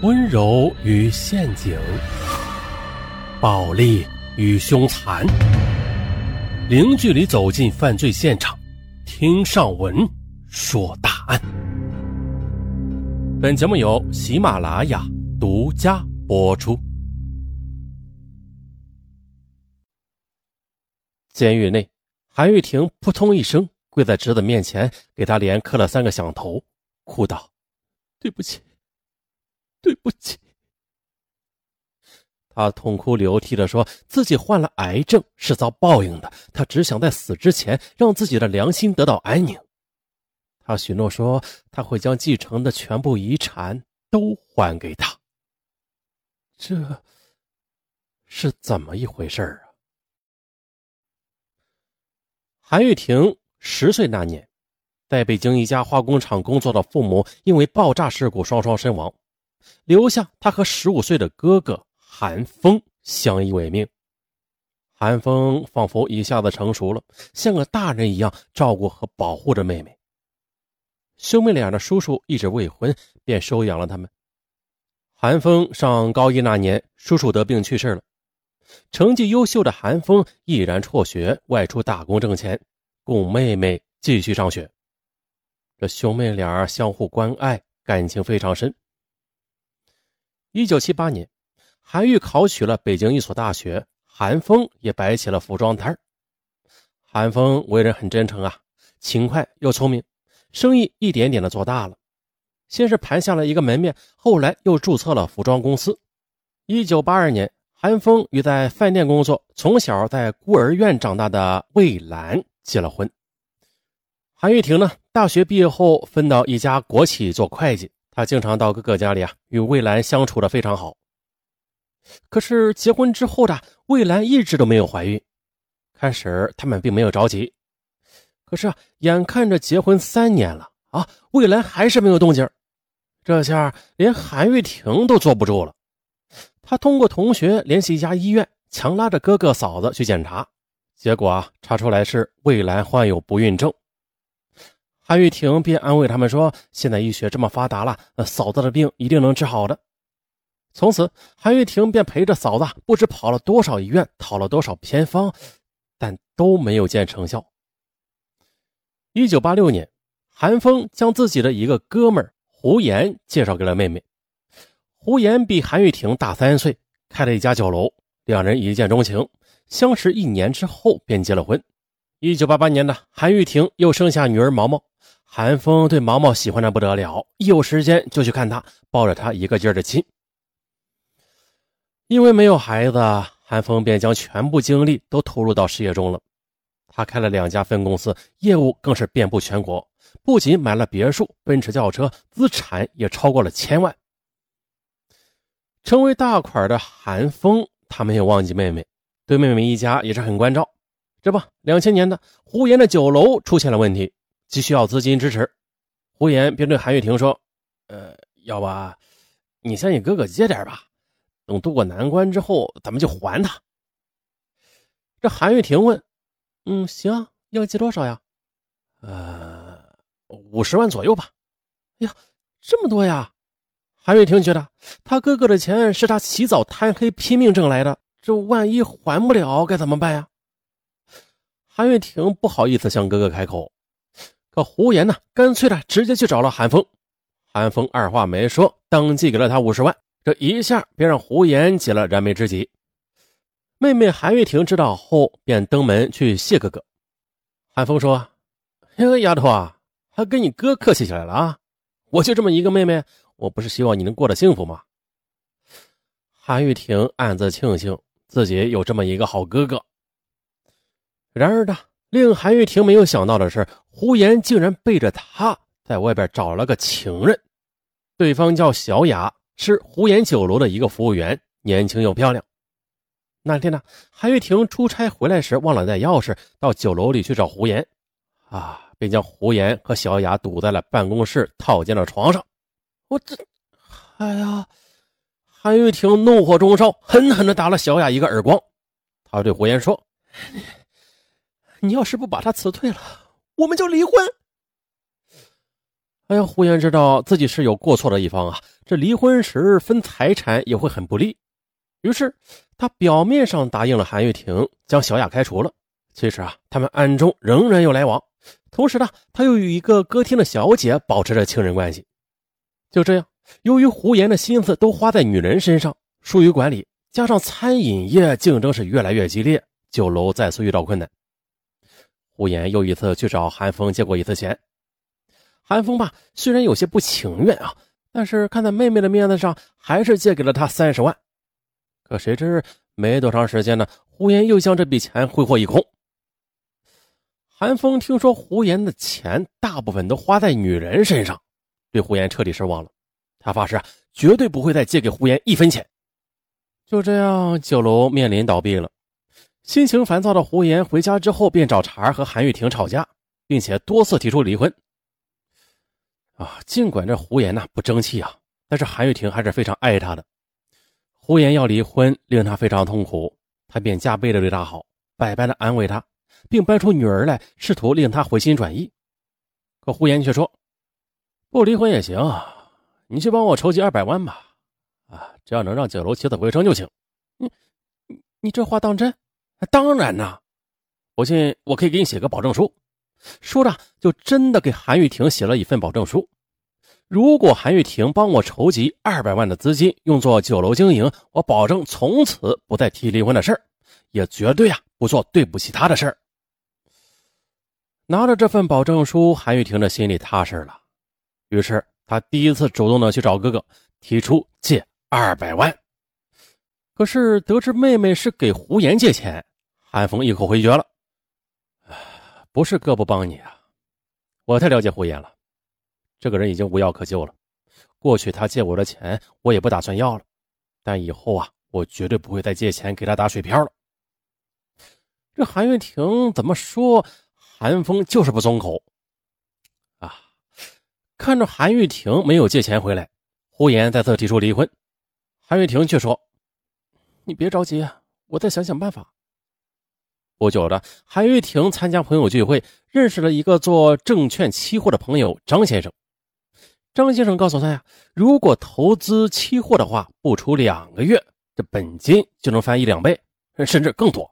温柔与陷阱，暴力与凶残，零距离走进犯罪现场，听上文说大案。本节目由喜马拉雅独家播出。监狱内，韩玉婷扑通一声跪在侄子面前，给他连磕了三个响头，哭道：“对不起。”对不起，他痛哭流涕的说自己患了癌症是遭报应的，他只想在死之前让自己的良心得到安宁。他许诺说他会将继承的全部遗产都还给他。这是怎么一回事啊？韩玉婷十岁那年，在北京一家化工厂工作的父母因为爆炸事故双双身亡。留下他和十五岁的哥哥韩风相依为命。韩风仿佛一下子成熟了，像个大人一样照顾和保护着妹妹。兄妹俩的叔叔一直未婚，便收养了他们。韩风上高一那年，叔叔得病去世了。成绩优秀的韩风毅然辍学，外出打工挣钱，供妹妹继续上学。这兄妹俩相互关爱，感情非常深。一九七八年，韩愈考取了北京一所大学，韩风也摆起了服装摊韩风为人很真诚啊，勤快又聪明，生意一点点的做大了。先是盘下了一个门面，后来又注册了服装公司。一九八二年，韩风与在饭店工作、从小在孤儿院长大的魏兰结了婚。韩玉婷呢，大学毕业后分到一家国企做会计。他经常到哥哥家里啊，与魏兰相处的非常好。可是结婚之后的魏兰一直都没有怀孕。开始他们并没有着急，可是啊，眼看着结婚三年了啊，魏兰还是没有动静。这下连韩玉婷都坐不住了。他通过同学联系一家医院，强拉着哥哥嫂子去检查，结果啊，查出来是魏兰患有不孕症。韩玉婷便安慰他们说：“现在医学这么发达了，嫂子的病一定能治好的。”从此，韩玉婷便陪着嫂子不知跑了多少医院，讨了多少偏方，但都没有见成效。一九八六年，韩风将自己的一个哥们胡岩介绍给了妹妹。胡岩比韩玉婷大三岁，开了一家酒楼，两人一见钟情，相识一年之后便结了婚。一九八八年呢，韩玉婷又生下女儿毛毛。韩风对毛毛喜欢的不得了，一有时间就去看她，抱着她一个劲儿的亲。因为没有孩子，韩风便将全部精力都投入到事业中了。他开了两家分公司，业务更是遍布全国，不仅买了别墅、奔驰轿车，资产也超过了千万。成为大款的韩风，他没有忘记妹妹，对妹妹一家也是很关照。这不，两千年的胡岩的酒楼出现了问题。急需要资金支持，胡言便对韩玉婷说：“呃，要不你向你哥哥借点吧，等渡过难关之后，咱们就还他。”这韩玉婷问：“嗯，行，要借多少呀？”“呃，五十万左右吧。”“哎呀，这么多呀！”韩玉婷觉得他哥哥的钱是他起早贪黑拼命挣来的，这万一还不了该怎么办呀？韩玉婷不好意思向哥哥开口。胡言呢？干脆的直接去找了韩风，韩风二话没说，当即给了他五十万。这一下便让胡言解了燃眉之急。妹妹韩玉婷知道后，便登门去谢哥哥。韩风说：“哎，丫头啊，还跟你哥客气起来了啊！我就这么一个妹妹，我不是希望你能过得幸福吗？”韩玉婷暗自庆幸自己有这么一个好哥哥。然而呢？令韩玉婷没有想到的是，胡言竟然背着他在外边找了个情人，对方叫小雅，是胡言酒楼的一个服务员，年轻又漂亮。那天呢，韩玉婷出差回来时忘了带钥匙，到酒楼里去找胡言，啊，便将胡言和小雅堵在了办公室套间的床上。我这，哎呀！韩玉婷怒火中烧，狠狠地打了小雅一个耳光。他对胡言说。你要是不把他辞退了，我们就离婚。哎呀，胡言知道自己是有过错的一方啊，这离婚时分财产也会很不利。于是他表面上答应了韩玉婷，将小雅开除了。其实啊，他们暗中仍然有来往。同时呢，他又与一个歌厅的小姐保持着情人关系。就这样，由于胡言的心思都花在女人身上，疏于管理，加上餐饮业竞争是越来越激烈，酒楼再次遇到困难。胡言又一次去找韩风借过一次钱。韩风吧，虽然有些不情愿啊，但是看在妹妹的面子上，还是借给了他三十万。可谁知没多长时间呢，胡言又将这笔钱挥霍一空。韩风听说胡言的钱大部分都花在女人身上，对胡言彻底失望了。他发誓绝对不会再借给胡言一分钱。就这样，酒楼面临倒闭了。心情烦躁的胡言回家之后，便找茬和韩玉婷吵架，并且多次提出离婚。啊，尽管这胡言呐不争气啊，但是韩玉婷还是非常爱他的。胡言要离婚，令他非常痛苦，他便加倍的对他好，百般的安慰他。并搬出女儿来，试图令他回心转意。可胡言却说：“不离婚也行，你去帮我筹集二百万吧。啊，只要能让酒楼起死回生就行。”你、你、你这话当真？当然呐！我信，我可以给你写个保证书。说着，就真的给韩玉婷写了一份保证书。如果韩玉婷帮我筹集二百万的资金，用作酒楼经营，我保证从此不再提离婚的事儿，也绝对啊不做对不起她的事儿。拿着这份保证书，韩玉婷的心里踏实了。于是，她第一次主动的去找哥哥，提出借二百万。可是，得知妹妹是给胡言借钱，韩风一口回绝了：“不是哥不帮你啊，我太了解胡言了，这个人已经无药可救了。过去他借我的钱，我也不打算要了。但以后啊，我绝对不会再借钱给他打水漂了。”这韩玉婷怎么说？韩风就是不松口啊！看着韩玉婷没有借钱回来，胡言再次提出离婚。韩玉婷却说：“你别着急，我再想想办法。”不久的，韩玉婷参加朋友聚会，认识了一个做证券期货的朋友张先生。张先生告诉他呀，如果投资期货的话，不出两个月，这本金就能翻一两倍，甚至更多。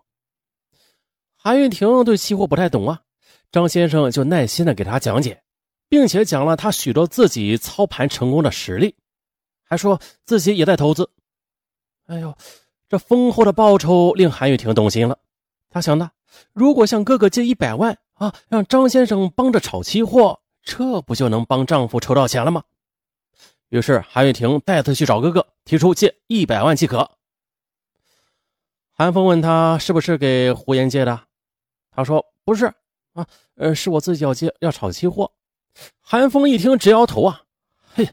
韩玉婷对期货不太懂啊。张先生就耐心的给他讲解，并且讲了他许多自己操盘成功的实例，还说自己也在投资。哎呦，这丰厚的报酬令韩玉婷动心了。他想的，如果向哥哥借一百万啊，让张先生帮着炒期货，这不就能帮丈夫筹到钱了吗？于是韩玉婷再次去找哥哥，提出借一百万即可。韩风问他是不是给胡言借的，他说不是。啊，呃，是我自己要借，要炒期货。韩风一听直摇头啊，嘿，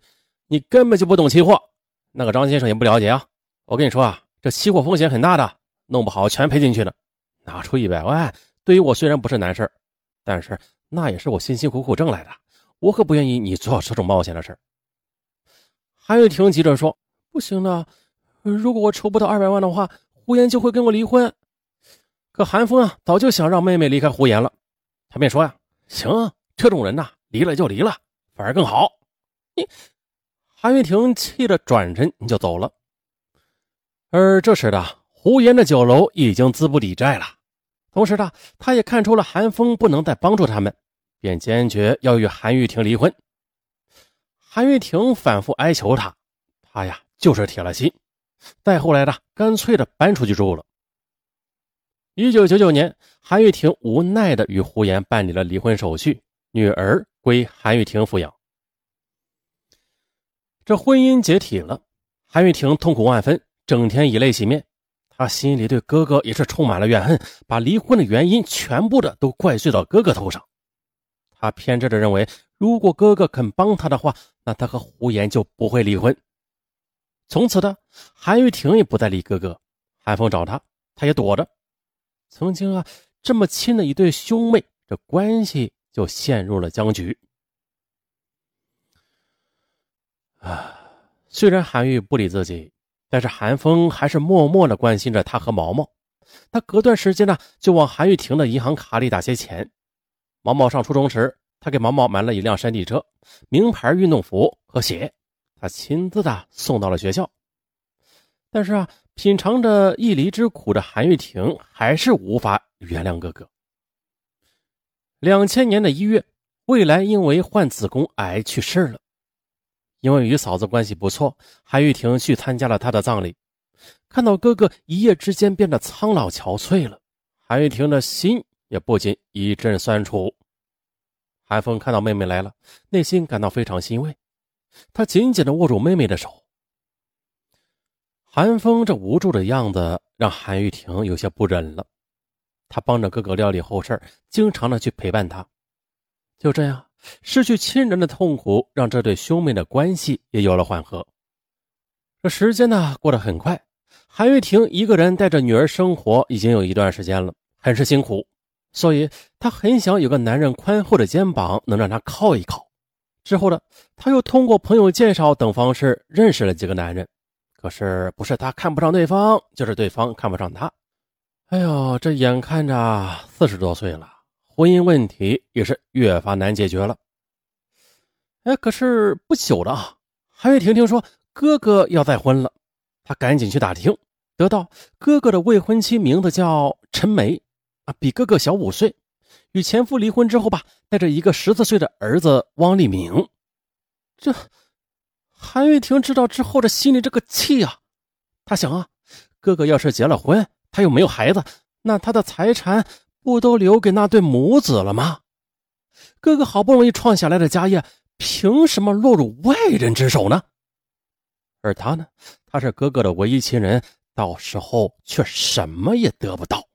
你根本就不懂期货，那个张先生也不了解啊。我跟你说啊，这期货风险很大的，弄不好全赔进去了。拿出一百万，对于我虽然不是难事但是那也是我辛辛苦苦挣来的，我可不愿意你做这种冒险的事韩玉婷急着说：“不行的，如果我筹不到二百万的话，胡言就会跟我离婚。”可韩风啊，早就想让妹妹离开胡言了。他便说呀：“行，啊这种人呐，离了就离了，反而更好。”你韩玉婷气得转身就走了。而这时的胡言的酒楼已经资不抵债了，同时呢，他也看出了韩风不能再帮助他们，便坚决要与韩玉婷离婚。韩玉婷反复哀求他，他呀就是铁了心。再后来的，干脆的搬出去住了。一九九九年，韩玉婷无奈的与胡言办理了离婚手续，女儿归韩玉婷抚养。这婚姻解体了，韩玉婷痛苦万分，整天以泪洗面。他心里对哥哥也是充满了怨恨，把离婚的原因全部的都怪罪到哥哥头上。他偏执的认为，如果哥哥肯帮他的话，那他和胡言就不会离婚。从此的，韩玉婷也不再理哥哥，韩风找她，她也躲着。曾经啊，这么亲的一对兄妹，这关系就陷入了僵局。啊，虽然韩玉不理自己，但是韩风还是默默的关心着他和毛毛。他隔段时间呢，就往韩玉婷的银行卡里打些钱。毛毛上初中时，他给毛毛买了一辆山地车、名牌运动服和鞋，他亲自的送到了学校。但是啊，品尝着一离之苦的韩玉婷还是无法原谅哥哥。两千年的一月，未来因为患子宫癌去世了。因为与嫂子关系不错，韩玉婷去参加了他的葬礼。看到哥哥一夜之间变得苍老憔悴了，韩玉婷的心也不禁一阵酸楚。韩风看到妹妹来了，内心感到非常欣慰，他紧紧地握住妹妹的手。韩风这无助的样子让韩玉婷有些不忍了，他帮着哥哥料理后事，经常的去陪伴他。就这样，失去亲人的痛苦让这对兄妹的关系也有了缓和。这时间呢过得很快，韩玉婷一个人带着女儿生活已经有一段时间了，很是辛苦，所以她很想有个男人宽厚的肩膀能让她靠一靠。之后呢，她又通过朋友介绍等方式认识了几个男人。可是不是他看不上对方，就是对方看不上他。哎呦，这眼看着四十多岁了，婚姻问题也是越发难解决了。哎，可是不久了啊，韩玉婷听说哥哥要再婚了，她赶紧去打听，得到哥哥的未婚妻名字叫陈梅，啊，比哥哥小五岁，与前夫离婚之后吧，带着一个十四岁的儿子汪立明。这。韩玉婷知道之后，这心里这个气啊！她想啊，哥哥要是结了婚，他又没有孩子，那他的财产不都留给那对母子了吗？哥哥好不容易创下来的家业，凭什么落入外人之手呢？而他呢，他是哥哥的唯一亲人，到时候却什么也得不到。